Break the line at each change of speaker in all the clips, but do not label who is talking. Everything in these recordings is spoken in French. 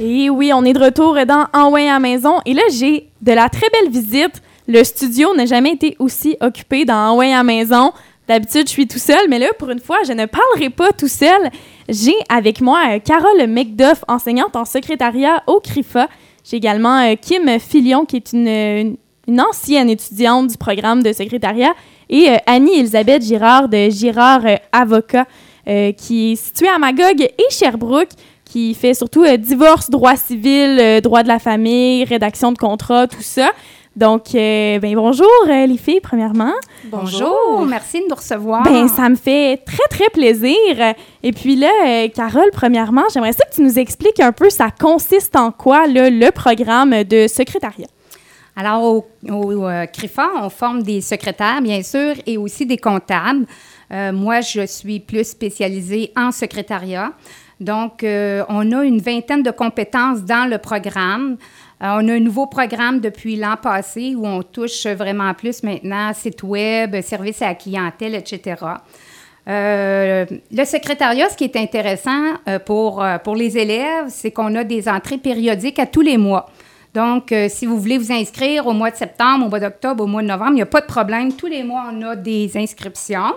Et oui, on est de retour dans En à maison. Et là, j'ai de la très belle visite. Le studio n'a jamais été aussi occupé dans En à maison. D'habitude, je suis tout seul, mais là, pour une fois, je ne parlerai pas tout seul. J'ai avec moi euh, Carole McDuff, enseignante en secrétariat au CRIFA. J'ai également euh, Kim Filion, qui est une, une, ancienne étudiante du programme de secrétariat, et euh, Annie-Elisabeth Girard de Girard Avocat, qui est située à Magog et Sherbrooke qui fait surtout euh, divorce, droit civil, euh, droit de la famille, rédaction de contrat, tout ça. Donc, euh, ben bonjour les filles, premièrement.
Bonjour, merci de nous recevoir.
Ben ça me fait très, très plaisir. Et puis là, Carole, premièrement, j'aimerais ça que tu nous expliques un peu, ça consiste en quoi, le programme de secrétariat?
Alors, au, au CRIFA, on forme des secrétaires, bien sûr, et aussi des comptables. moi, je suis plus spécialisée en secrétariat. Donc, euh, on a une vingtaine de compétences dans le programme. Euh, on a un nouveau programme depuis l'an passé où on touche vraiment plus maintenant site web, service à la clientèle, etc. Euh, le secrétariat, ce qui est intéressant pour, pour les élèves, c'est qu'on a des entrées périodiques à tous les mois. Donc, si vous voulez vous inscrire au mois de septembre, au mois d'octobre, au mois de novembre, il n'y a pas de problème. Tous les mois, on a des inscriptions.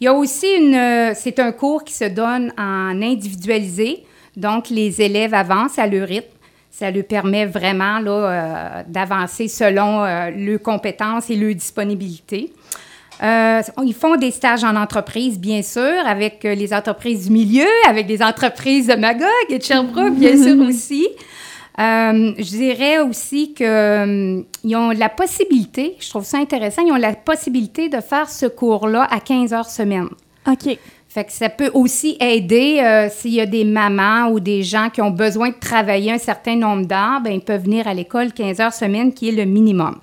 Il y a aussi une, euh, c'est un cours qui se donne en individualisé, donc les élèves avancent à leur rythme. Ça leur permet vraiment là, euh, d'avancer selon euh, leurs compétences et leurs disponibilités. ils font des stages en entreprise, bien sûr, avec les entreprises du milieu, avec les entreprises de Magog et de Sherbrooke, bien sûr aussi. Euh, je dirais aussi qu'ils euh, ont la possibilité, je trouve ça intéressant, ils ont la possibilité de faire ce cours-là à 15 heures semaine.
OK.
Fait que ça peut aussi aider euh, s'il y a des mamans ou des gens qui ont besoin de travailler un certain nombre d'heures, ben, ils peuvent venir à l'école 15 heures semaine, qui est le minimum.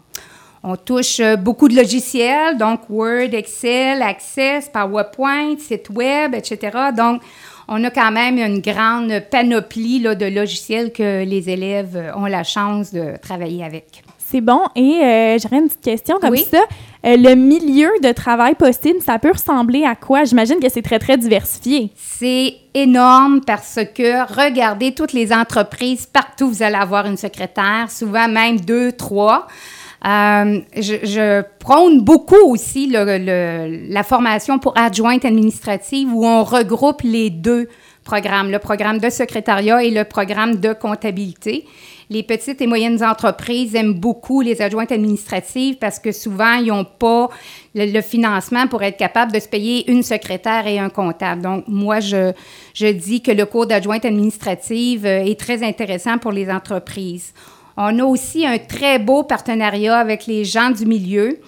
On touche beaucoup de logiciels, donc Word, Excel, Access, PowerPoint, site web, etc. Donc, on a quand même une grande panoplie de logiciels que les élèves ont la chance de travailler avec.
C'est bon. Et euh, j'aurais une petite question comme ça. Euh, le milieu de travail possible, ça peut ressembler à quoi? J'imagine que c'est très, très diversifié.
C'est énorme parce que regardez toutes les entreprises, partout vous allez avoir une secrétaire, souvent même deux, trois. Euh, je, prône beaucoup aussi la formation pour adjointe administrative où on regroupe les deux programmes, le programme de secrétariat et le programme de comptabilité. Les petites et moyennes entreprises aiment beaucoup les adjointes administratives parce que souvent, ils n'ont pas le, financement pour être capable de se payer une secrétaire et un comptable. Donc, moi, je, dis que le cours d'adjointe administrative euh, est très intéressant pour les entreprises. On a aussi un très beau partenariat avec les gens du milieu.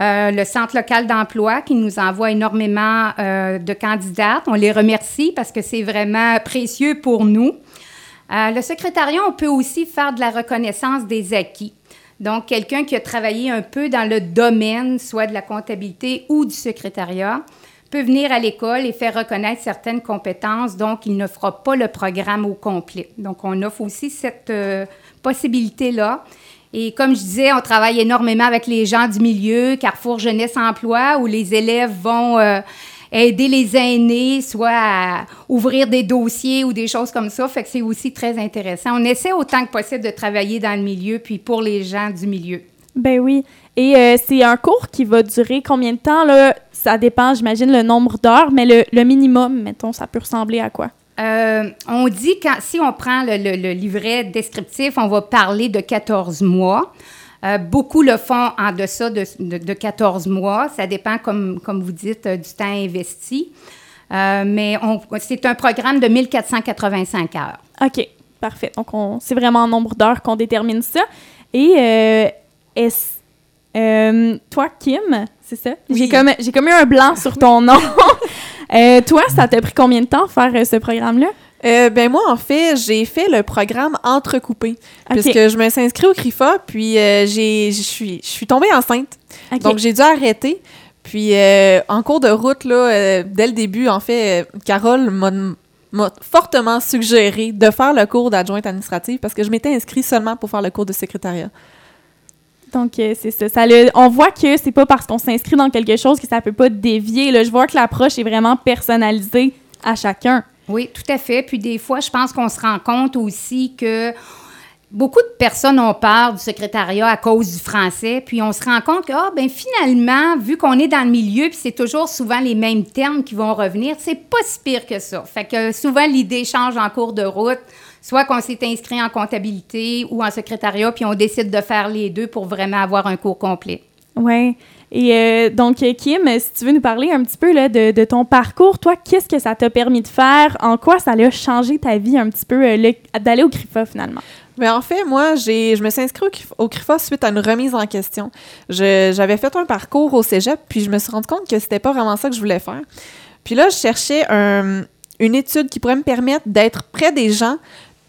Euh, le Centre local d'emploi qui nous envoie énormément euh, de candidates. On les remercie parce que c'est vraiment précieux pour nous. Euh, le secrétariat, on peut aussi faire de la reconnaissance des acquis. Donc, quelqu'un qui a travaillé un peu dans le domaine, soit de la comptabilité ou du secrétariat, peut venir à l'école et faire reconnaître certaines compétences, donc il ne fera pas le programme au complet. Donc, on offre aussi cette possibilité-là. Et comme je disais, on travaille énormément avec les gens du milieu, Carrefour Jeunesse Emploi, où les élèves vont euh, aider les aînés, soit à ouvrir des dossiers ou des choses comme ça. Fait que c'est aussi très intéressant. On essaie autant que possible de travailler dans le milieu, puis pour les gens du milieu.
Ben oui. Et euh, c'est un cours qui va durer combien de temps? Là? Ça dépend, j'imagine, le nombre d'heures, mais le minimum, mettons, ça peut ressembler à quoi?
Euh, on dit quand si on prend le, livret descriptif, on va parler de 14 mois. Euh, beaucoup le font en deçà de, de, 14 mois. Ça dépend, comme, comme vous dites, euh, du temps investi. mais c'est un programme de 1485 heures.
OK, parfait. Donc, c'est vraiment en nombre d'heures qu'on détermine ça. Et est toi, Kim, c'est ça? J'ai comme, comme eu un blanc sur ton nom. Euh, toi, ça t'a pris combien de temps faire euh, ce programme-là?
Euh, ben moi, en fait, j'ai fait le programme entrecoupé. Parce que je me suis inscrite au CRIFA, puis je suis tombée enceinte. Donc, j'ai dû arrêter. Puis, en cours de route, là, dès le début, en fait, Carole m'a fortement suggéré de faire le cours d'adjointe administrative parce que je m'étais inscrite seulement pour faire le cours de secrétariat.
Donc, c'est ça. on voit que c'est pas parce qu'on s'inscrit dans quelque chose que ça peut pas dévier. Là. Je vois que l'approche est vraiment personnalisée à chacun.
Oui, tout à fait. Puis des fois, je pense qu'on se rend compte aussi que beaucoup de personnes ont peur du secrétariat à cause du français, puis on se rend compte que, ah, ben finalement, vu qu'on est dans le milieu, puis c'est toujours souvent les mêmes termes qui vont revenir, c'est pas si pire que ça. Fait que souvent, l'idée change en cours de route, soit qu'on s'est inscrit en comptabilité ou en secrétariat, puis on décide de faire les deux pour vraiment avoir un cours complet.
Oui. Et euh, donc, Kim, si tu veux nous parler un petit peu là, de, ton parcours, toi, qu'est-ce que ça t'a permis de faire? En quoi ça a changé ta vie un petit peu euh, d'aller au CRIFA finalement?
Mais en fait, moi, j'ai, je me suis inscrite au, CRIFA suite à une remise en question. j'avais fait un parcours au cégep, puis je me suis rendu compte que c'était pas vraiment ça que je voulais faire. Puis là, je cherchais une étude qui pourrait me permettre d'être près des gens,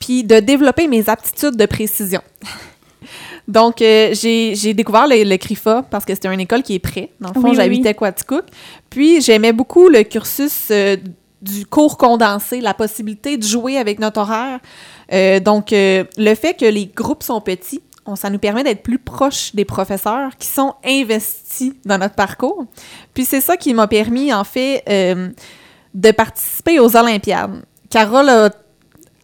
puis de développer mes aptitudes de précision. Donc, euh, j'ai découvert le, CRIFA parce que c'était une école qui est près. Dans le fond, j'habitais oui. Puis, j'aimais beaucoup le cursus euh, du cours condensé, la possibilité de jouer avec notre horaire. Euh, donc, le fait que les groupes sont petits, ça nous permet d'être plus proches des professeurs qui sont investis dans notre parcours. Puis, c'est ça qui m'a permis, en fait, de participer aux Olympiades. Carole a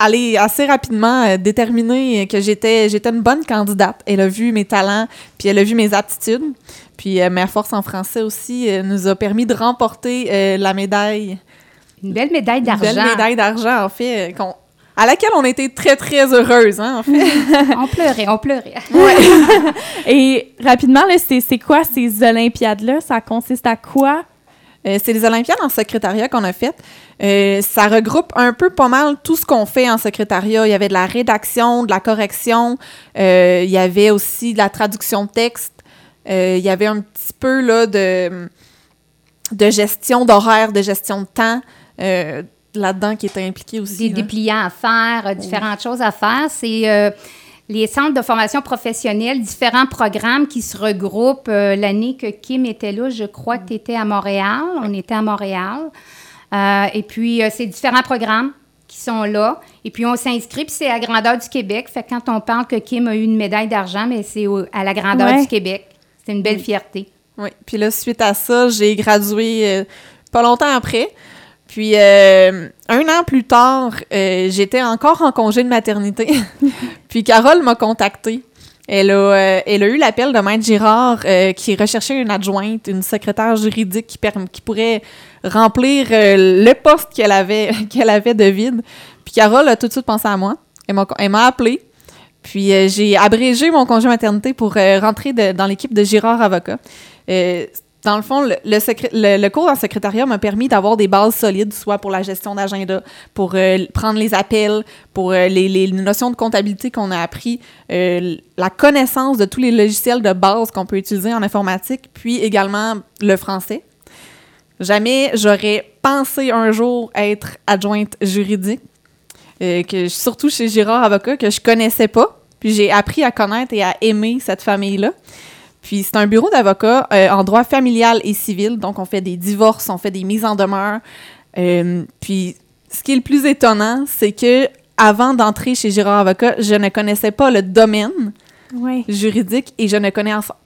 aller assez rapidement euh, déterminer que j'étais j'étais une bonne candidate. Elle a vu mes talents, puis elle a vu mes aptitudes. Puis euh, ma force en français aussi euh, nous a permis de remporter la médaille.
Une belle médaille d'argent.
Une belle médaille d'argent, en fait, à laquelle on était très, très heureuse, hein, en fait.
on pleurait, on pleurait.
Et rapidement, c'est quoi ces Olympiades-là? Ça consiste à quoi?
Euh, c'est les Olympiades en secrétariat qu'on a faites. Euh, ça regroupe un peu pas mal tout ce qu'on fait en secrétariat. Il y avait de la rédaction, de la correction, euh, il y avait aussi de la traduction de texte, il y avait un petit peu là, de, de gestion d'horaire, de gestion de temps là-dedans qui était impliqué aussi.
Des dépliants à faire, différentes choses à faire. C'est les centres de formation professionnelle, différents programmes qui se regroupent. Euh, l'année que Kim était là, je crois que tu étais à Montréal. On était à Montréal. Euh, et puis, euh, c'est différents programmes qui sont là. Et puis, on s'inscrit, puis c'est à grandeur du Québec. Fait que quand on parle que Kim a eu une médaille d'argent, mais c'est à la grandeur du Québec. C'est une belle fierté.
Oui. Puis là, suite à ça, j'ai gradué pas longtemps après. Puis euh, un an plus tard, euh, j'étais encore en congé de maternité. puis Carole m'a contactée. Elle a, euh, elle a eu l'appel de Maître Girard qui recherchait une adjointe, une secrétaire juridique qui, pourrait remplir le poste qu'elle avait, avait de vide. Puis Carole a tout de suite pensé à moi. Elle m'a appelée. Puis j'ai abrégé mon congé maternité pour rentrer dans l'équipe de Girard Avocat dans le fond, le, cours en secrétariat m'a permis d'avoir des bases solides, soit pour la gestion d'agenda, pour euh, prendre les appels, pour euh, les, notions de comptabilité qu'on a appris, euh, la connaissance de tous les logiciels de base qu'on peut utiliser en informatique, puis également le français. Jamais j'aurais pensé un jour être adjointe juridique, que surtout chez Girard Avocat, que je connaissais pas. Puis j'ai appris à connaître et à aimer cette famille-là. Puis c'est un bureau d'avocat euh, en droit familial et civil, donc on fait des divorces, on fait des mises en demeure. Euh, puis ce qui est le plus étonnant, c'est que avant d'entrer chez Girard Avocat, je ne connaissais pas le domaine juridique et je ne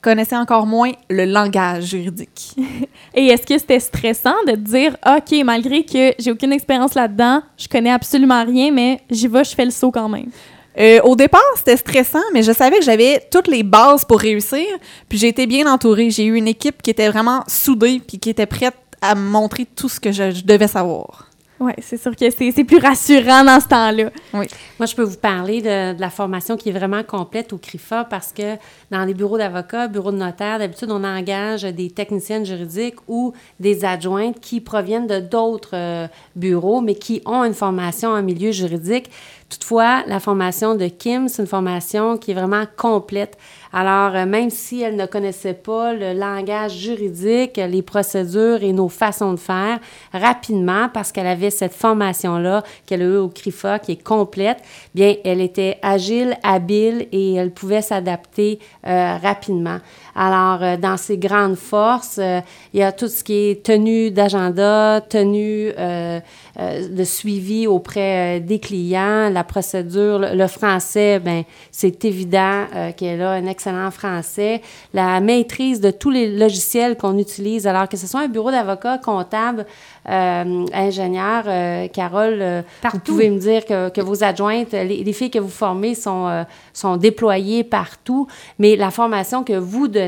connaissais encore moins le langage juridique.
et est-ce que c'était stressant de te dire, OK, malgré que j'ai aucune expérience là-dedans, je connais absolument rien, mais j'y vais, je fais le saut quand même?
Euh, au départ, c'était stressant, mais je savais que j'avais toutes les bases pour réussir. Puis j'ai été bien entourée. J'ai eu une équipe qui était vraiment soudée puis qui était prête à me montrer tout ce que je devais savoir.
Oui, c'est sûr que c'est plus rassurant dans ce temps-là.
Oui. Moi, je peux vous parler de, la formation qui est vraiment complète au CRIFA parce que dans les bureaux d'avocats, bureaux de notaires, d'habitude, on engage des techniciennes juridiques ou des adjointes qui proviennent de d'autres euh, bureaux, mais qui ont une formation en milieu juridique. Toutefois, la formation de Kim, c'est une formation qui est vraiment complète. Alors, euh, même si elle ne connaissait pas le langage juridique, les procédures et nos façons de faire, rapidement, parce qu'elle avait cette formation-là qu'elle a eue au CRIFA, qui est complète, bien, elle était agile, habile et elle pouvait s'adapter euh, rapidement. Alors, euh, dans ses grandes forces, euh, il y a tout ce qui est tenue d'agenda, tenue euh, de suivi auprès des clients, la procédure, le, français, ben c'est évident euh, qu'elle a un excellent français. La maîtrise de tous les logiciels qu'on utilise, alors que ce soit un bureau d'avocat, comptable, euh, ingénieur, euh, Carole, vous pouvez me dire que, que vos adjointes, les, les, filles que vous formez sont, sont déployées partout, mais la formation que vous donnez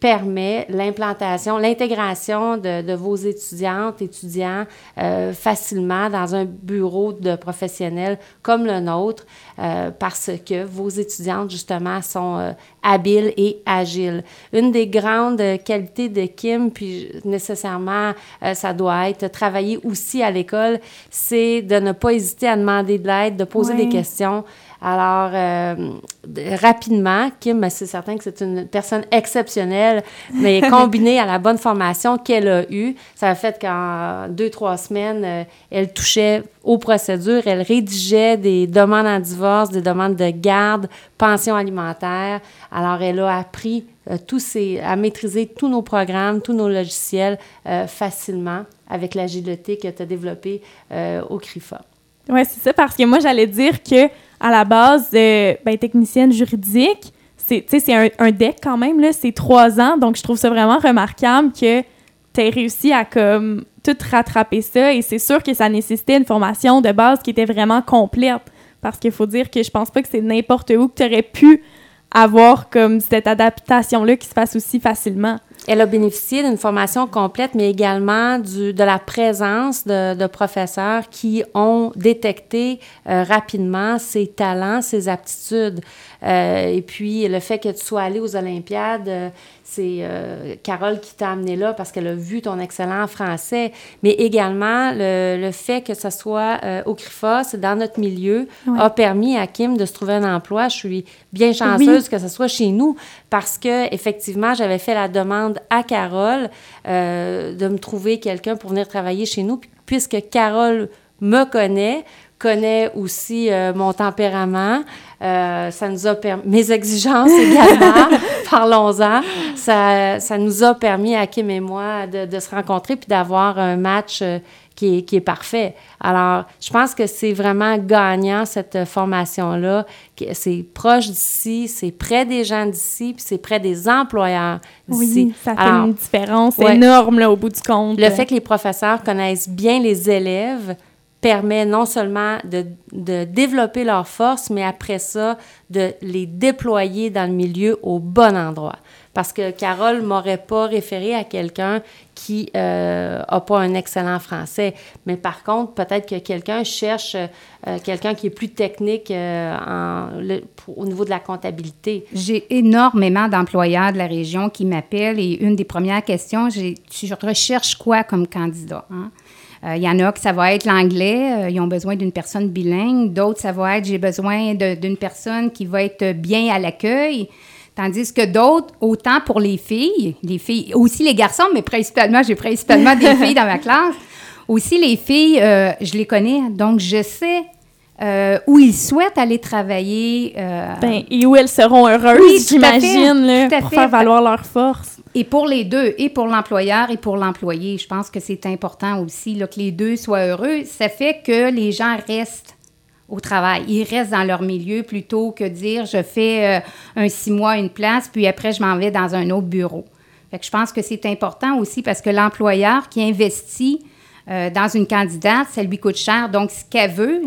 permet l'implantation, l'intégration de, de, vos étudiantes, étudiants euh, facilement dans un bureau de professionnels comme le nôtre euh, parce que vos étudiantes, justement, sont euh, habiles et agiles. Une des grandes qualités de Kim, puis nécessairement, ça doit être travailler aussi à l'école, c'est de ne pas hésiter à demander de l'aide, de poser des questions. Alors, euh, rapidement, Kim, ben, c'est certain que c'est une personne exceptionnelle, mais combinée à la bonne formation qu'elle a eue, ça a fait qu'en deux, trois semaines, euh, elle touchait aux procédures, elle rédigeait des demandes en divorce, des demandes de garde, pension alimentaire. Alors, elle a appris euh, tous ces, à maîtriser tous nos programmes, tous nos logiciels facilement avec l'agilité que tu as développée au CRIFA.
Oui, c'est ça, parce que moi, j'allais dire que à la base, ben, technicienne juridique, c'est un, un deck quand même, c'est trois ans. Donc, je trouve ça vraiment remarquable que tu aies réussi à comme tout rattraper ça. Et c'est sûr que ça nécessitait une formation de base qui était vraiment complète. Parce qu'il faut dire que je pense pas que c'est n'importe où que tu aurais pu avoir comme cette adaptation-là qui se fasse aussi facilement.
Elle a bénéficié d'une formation complète, mais également du, de la présence de, de professeurs qui ont détecté euh, rapidement ses talents, ses aptitudes. Euh, et puis, le fait que tu sois allé aux Olympiades, euh, c'est euh, Carole qui t'a amené là parce qu'elle a vu ton excellent français, mais également le, le fait que ce soit au CRIFA, c'est dans notre milieu, a permis à Kim de se trouver un emploi. Je suis bien chanceuse que ce soit chez nous parce que effectivement, j'avais fait la demande à Carole de me trouver quelqu'un pour venir travailler chez nous, puisque Carole me connaît, connaît aussi euh, mon tempérament. Euh, ça nous a permis, mes exigences également, parlons-en. Ça, ça nous a permis à Kim et moi de, de se rencontrer puis d'avoir un match euh, qui est, qui est, parfait. Alors, je pense que c'est vraiment gagnant, cette formation-là. C'est proche d'ici, c'est près des gens d'ici, puis c'est près des employeurs d'ici.
Oui, ça fait Alors, une différence ouais, énorme là, au bout du compte.
Le fait que les professeurs connaissent bien les élèves, permet non seulement de, de, développer leurs forces, mais après ça, de les déployer dans le milieu au bon endroit. Parce que Carole m'aurait pas référé à quelqu'un qui n'a euh, pas un excellent français. Mais par contre, peut-être que quelqu'un cherche euh, quelqu'un qui est plus technique euh, au niveau de la comptabilité.
J'ai énormément d'employeurs de la région qui m'appellent et une des premières questions, j'ai, tu recherches quoi comme candidat? Hein? Il euh, y en a que ça va être l'anglais, euh, ils ont besoin d'une personne bilingue. D'autres, ça va être j'ai besoin d'une personne qui va être bien à l'accueil. Tandis que d'autres, autant pour les filles, les filles, aussi les garçons, mais principalement, j'ai principalement des filles dans ma classe. Aussi, les filles, euh, je les connais, donc je sais euh, où ils souhaitent aller travailler. Euh,
ben, et où elles seront heureuses, oui, j'imagine, pour faire valoir leur force.
Et pour les deux, et pour l'employeur et pour l'employé, je pense que c'est important aussi là, que les deux soient heureux. Ça fait que les gens restent au travail. Ils restent dans leur milieu plutôt que dire je fais euh, un six mois une place, puis après je m'en vais dans un autre bureau. Fait que je pense que c'est important aussi parce que l'employeur qui investit euh, dans une candidate, ça lui coûte cher. Donc, ce qu'elle veut,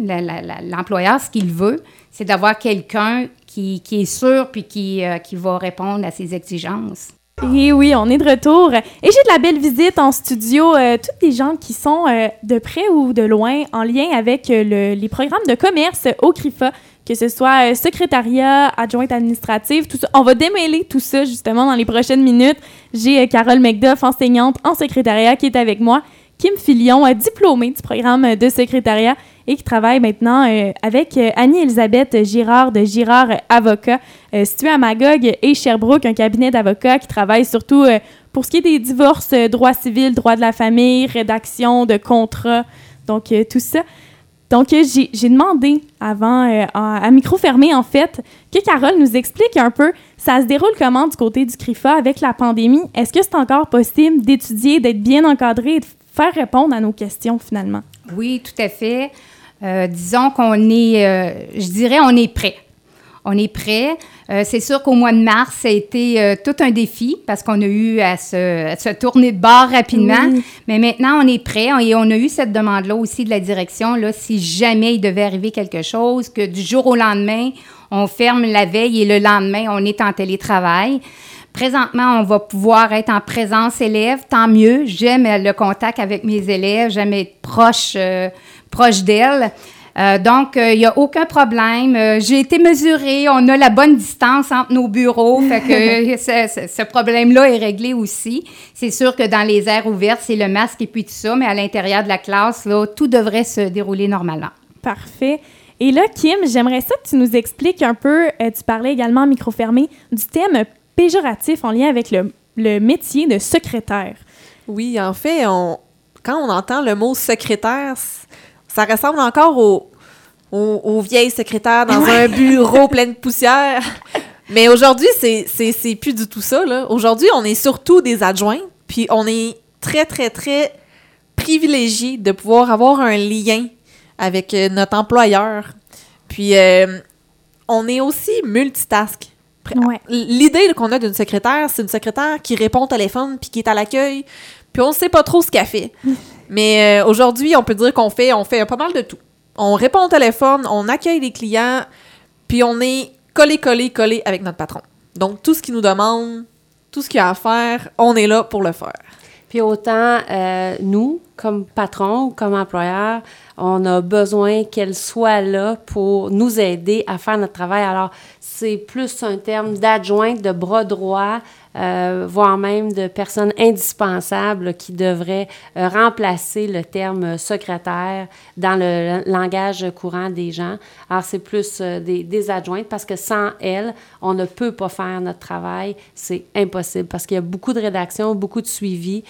l'employeur, ce qu'il veut, c'est d'avoir quelqu'un qui, est sûr puis qui, euh, qui va répondre à ses exigences.
Et oui, on est de retour. Et j'ai de la belle visite en studio. Euh, toutes des gens qui sont de près ou de loin en lien avec le, les programmes de commerce au CRIFA, que ce soit secrétariat, adjointe administrative, tout ça. On va démêler tout ça justement dans les prochaines minutes. J'ai Carole McDuff, enseignante en secrétariat, qui est avec moi. Kim Filion, diplômée du programme de secrétariat et qui travaille maintenant euh, avec euh, Annie-Elisabeth Girard de Girard Avocat, euh, situé à Magog et Sherbrooke, un cabinet d'avocats qui travaille surtout pour ce qui est des divorces, droit civil, droit de la famille, rédaction de contrats, donc tout ça. Donc, j'ai demandé avant, à, à, micro fermé, en fait, que Carole nous explique un peu ça se déroule comment du côté du CRIFA avec la pandémie? Est-ce que c'est encore possible d'étudier, d'être bien encadré de faire répondre à nos questions finalement?
Oui, tout à fait. disons qu'on est, je dirais, on est prêt. On est prêt. Euh, c'est sûr qu'au mois de mars, ça a été euh, tout un défi parce qu'on a eu à se, tourner de bord rapidement. Mais maintenant, on est prêt et on a eu cette demande-là aussi de la direction. Là, si jamais il devait arriver quelque chose, que du jour au lendemain, on ferme la veille et le lendemain, on est en télétravail. Présentement, on va pouvoir être en présence élève, tant mieux. J'aime le contact avec mes élèves, j'aime être proche, euh, proche d'elles. Euh, donc, il euh, n'y a aucun problème. Euh, j'ai été mesurée. On a la bonne distance entre nos bureaux. Fait que ce, problème-là est réglé aussi. C'est sûr que dans les aires ouvertes, c'est le masque et puis tout ça, mais à l'intérieur de la classe, là, tout devrait se dérouler normalement.
Parfait. Et là, Kim, j'aimerais ça que tu nous expliques un peu, tu parlais également en micro fermé, du thème péjoratif en lien avec le, le métier de secrétaire.
Oui, en fait, on, quand on entend le mot secrétaire, ça ressemble encore aux, vieilles secrétaires dans un bureau plein de poussière. Mais aujourd'hui, c'est plus du tout ça. Aujourd'hui, on est surtout des adjoints, puis on est très, très, très privilégié de pouvoir avoir un lien avec euh, notre employeur. Puis, euh, on est aussi multitask. L'idée qu'on a d'une secrétaire, c'est une secrétaire qui répond au téléphone puis qui est à l'accueil, puis on ne sait pas trop ce qu'elle fait. Mais euh, aujourd'hui, on peut dire qu'on fait, on fait pas mal de tout. On répond au téléphone, on accueille les clients, puis on est collé, collé, collé avec notre patron. Donc, tout ce qu'il nous demande, tout ce qu'il y a à faire, on est là pour le faire.
Puis autant euh, nous, comme patron ou comme employeur, on a besoin qu'elle soit là pour nous aider à faire notre travail. Alors, c'est plus un terme d'adjointe, de bras droit, euh, voire même de personnes indispensables qui devraient euh, remplacer le terme secrétaire dans le langage courant des gens. Alors, c'est plus euh, des, des, adjointes parce que sans elles, on ne peut pas faire notre travail. C'est impossible parce qu'il y a beaucoup de rédaction, beaucoup de suivi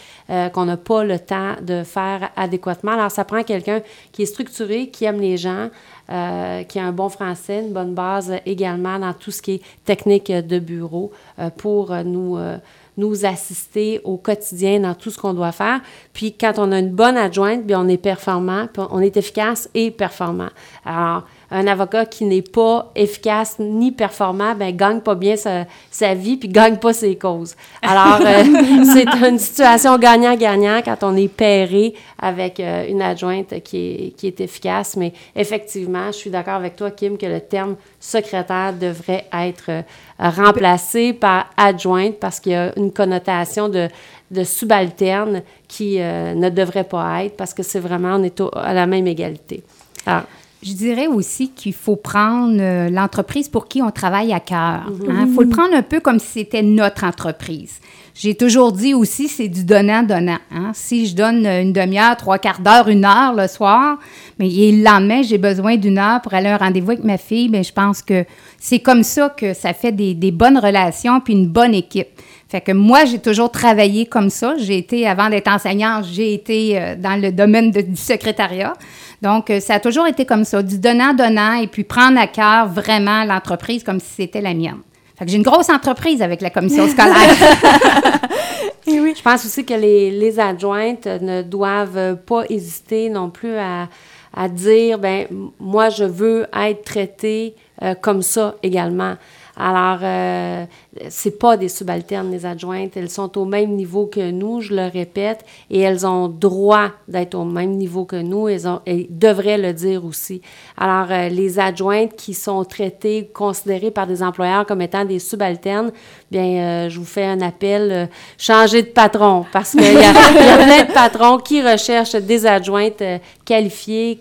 qu'on n'a pas le temps de faire adéquatement. Alors, ça prend quelqu'un qui est structuré, qui aime les gens, euh, qui a un bon français, une bonne base également dans tout ce qui est technique de bureau euh, pour nous, euh, nous assister au quotidien dans tout ce qu'on doit faire. Puis quand on a une bonne adjointe, bien, on est performant, on est efficace et performant. Alors, un avocat qui n'est pas efficace ni performant, ben gagne pas bien sa, sa vie puis gagne pas ses causes. Alors, euh, c'est une situation gagnant-gagnant quand on est pairé avec euh, une adjointe qui est, qui est efficace. Mais effectivement, je suis d'accord avec toi, Kim, que le terme secrétaire devrait être euh, remplacé par adjointe parce qu'il y a une connotation de, de subalterne qui ne devrait pas être parce que c'est vraiment, on est à la même égalité. Alors,
je dirais aussi qu'il faut prendre euh, l'entreprise pour qui on travaille à cœur. Il hein. faut le prendre un peu comme si c'était notre entreprise. J'ai toujours dit aussi, c'est du donnant-donnant. Hein. Si je donne une demi-heure, trois quarts d'heure, une heure le soir, mais le lendemain, j'ai besoin d'une heure pour aller à un rendez-vous avec ma fille, bien, je pense que c'est comme ça que ça fait des, des bonnes relations puis une bonne équipe. Fait que moi, j'ai toujours travaillé comme ça. J'ai été, avant d'être enseignante, j'ai été euh, dans le domaine du secrétariat. Donc, euh, ça a toujours été comme ça, du donnant-donnant et puis prendre à cœur vraiment l'entreprise comme si c'était la mienne. Fait que j'ai une grosse entreprise avec la commission scolaire.
et oui. Je pense aussi que les, les, adjointes ne doivent pas hésiter non plus à, à dire, ben moi, je veux être traitée euh, comme ça également. Alors, euh, c'est pas des subalternes, les adjointes. Elles sont au même niveau que nous, je le répète, et elles ont droit d'être au même niveau que nous. Elles, ont, elles devraient le dire aussi. Alors, euh, les adjointes qui sont traitées, considérées par des employeurs comme étant des subalternes, bien, euh, je vous fais un appel, euh, changer de patron, parce qu'il y, y, a plein de patrons qui recherchent des adjointes qualifiées,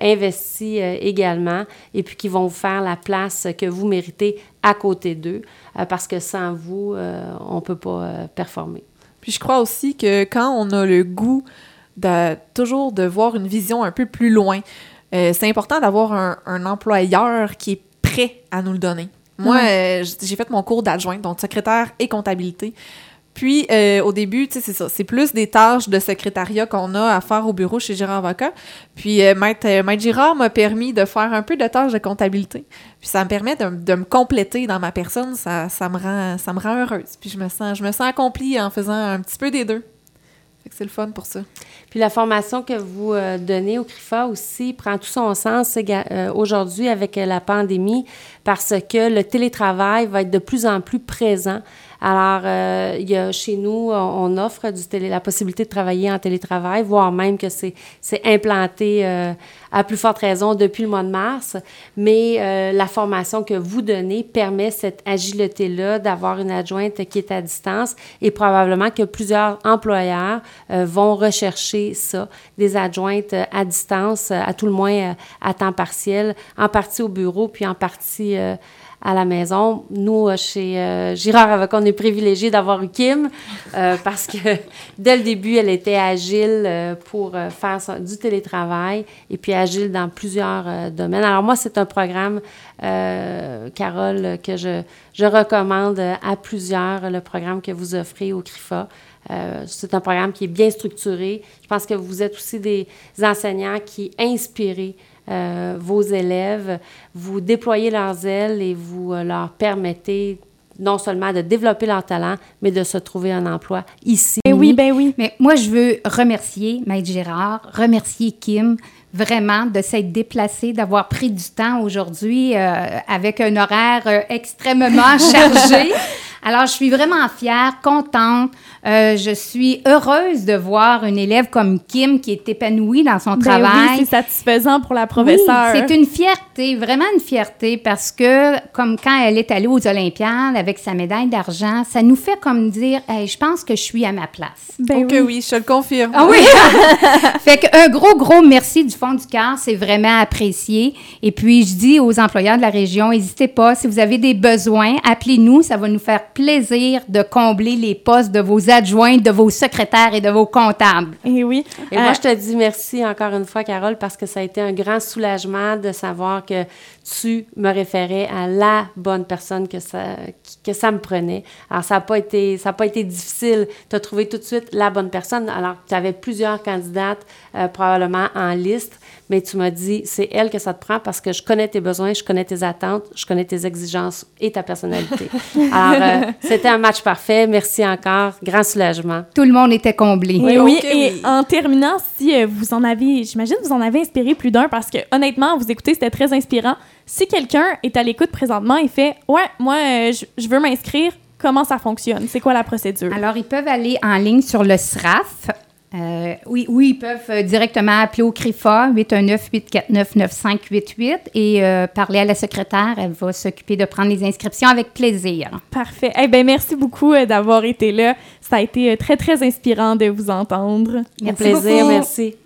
investies également, et puis qui vont vous faire la place que vous méritez à côté d'eux, euh, parce que sans vous, euh, on ne peut pas euh, performer.
Puis je crois aussi que quand on a le goût de toujours de voir une vision un peu plus loin, c'est important d'avoir un, employeur qui est prêt à nous le donner. Moi, j'ai fait mon cours d'adjointe, donc secrétaire et comptabilité. Puis, euh, au début, c'est ça. C'est plus des tâches de secrétariat qu'on a à faire au bureau chez Girard Avocat. Puis, euh, Maître, euh, Girard m'a permis de faire un peu de tâches de comptabilité. Puis, ça me permet de, de me compléter dans ma personne. Ça, ça, me rend, ça me rend heureuse. Puis, je me sens, je me sens accomplie en faisant un petit peu des deux. C'est le fun pour ça.
Puis la formation que vous euh, donnez au CRIFA aussi prend tout son sens euh, aujourd'hui avec la pandémie parce que le télétravail va être de plus en plus présent alors, euh, il y a, chez nous, on, offre du télé, la possibilité de travailler en télétravail, voire même que c'est implanté euh, à plus forte raison depuis le mois de mars. Mais euh, la formation que vous donnez permet cette agilité-là d'avoir une adjointe qui est à distance et probablement que plusieurs employeurs vont rechercher ça, des adjointes à distance, à tout le moins à temps partiel, en partie au bureau, puis en partie à la maison. Nous, euh, chez euh, Girard Avocat, on est privilégiés d'avoir eu Kim euh, parce que dès le début, elle était agile pour faire du télétravail et puis agile dans plusieurs domaines. Alors moi, c'est un programme, Carole, que je, je recommande à plusieurs, le programme que vous offrez au CRIFA. c'est un programme qui est bien structuré. Je pense que vous êtes aussi des enseignants qui inspirent euh, vos élèves, vous déployez leurs ailes et vous euh, leur permettez non seulement de développer leur talent, mais de se trouver un emploi ici.
Ben oui, ben oui. Mais moi, je veux remercier Maître Gérard, remercier Kim, vraiment de s'être déplacé, d'avoir pris du temps aujourd'hui euh, avec un horaire extrêmement chargé. Alors, je suis vraiment fière, contente. Euh, je suis heureuse de voir une élève comme Kim qui est épanouie dans son ben travail.
Oui, c'est satisfaisant pour la professeure.
Oui, c'est une fierté, vraiment une fierté, parce que comme quand elle est allée aux Olympiades avec sa médaille d'argent, ça nous fait comme dire, hey, je pense que je suis à ma place.
Ben oui. oui, je le confirme.
Ah oui. fait qu'un gros, gros merci du fond du cœur, c'est vraiment apprécié. Et puis, je dis aux employeurs de la région, n'hésitez pas, si vous avez des besoins, appelez-nous, ça va nous faire plaisir de combler les postes de vos adjoints, de vos secrétaires et de vos comptables.
Et eh oui.
Et moi, euh, je te dis merci encore une fois, Carole, parce que ça a été un grand soulagement de savoir que tu me référais à la bonne personne que ça, que ça me prenait. Alors, ça n'a pas, été, ça pas été difficile. Tu as trouvé tout de suite la bonne personne. Alors, tu avais plusieurs candidates euh, probablement en liste, mais tu m'as dit, c'est elle que ça te prend parce que je connais tes besoins, je connais tes attentes, je connais tes exigences et ta personnalité. Alors, euh, c'était un match parfait. Merci encore. Grand soulagement.
Tout le monde était comblé.
Oui, oui. et en terminant, si euh, vous en avez, j'imagine vous en avez inspiré plus d'un parce que honnêtement, vous écoutez, c'était très inspirant. Si quelqu'un est à l'écoute présentement et fait Ouais, moi, euh, je veux m'inscrire, comment ça fonctionne? C'est quoi la procédure?
Alors, ils peuvent aller en ligne sur le SRAF. Euh, oui, oui, ils peuvent euh, directement appeler au CRIFA 819-849-9588 et parler à la secrétaire. Elle va s'occuper de prendre les inscriptions avec plaisir.
Parfait. Eh bien, merci beaucoup d'avoir été là. Ça a été très, très inspirant de vous entendre.
Merci plaisir, merci.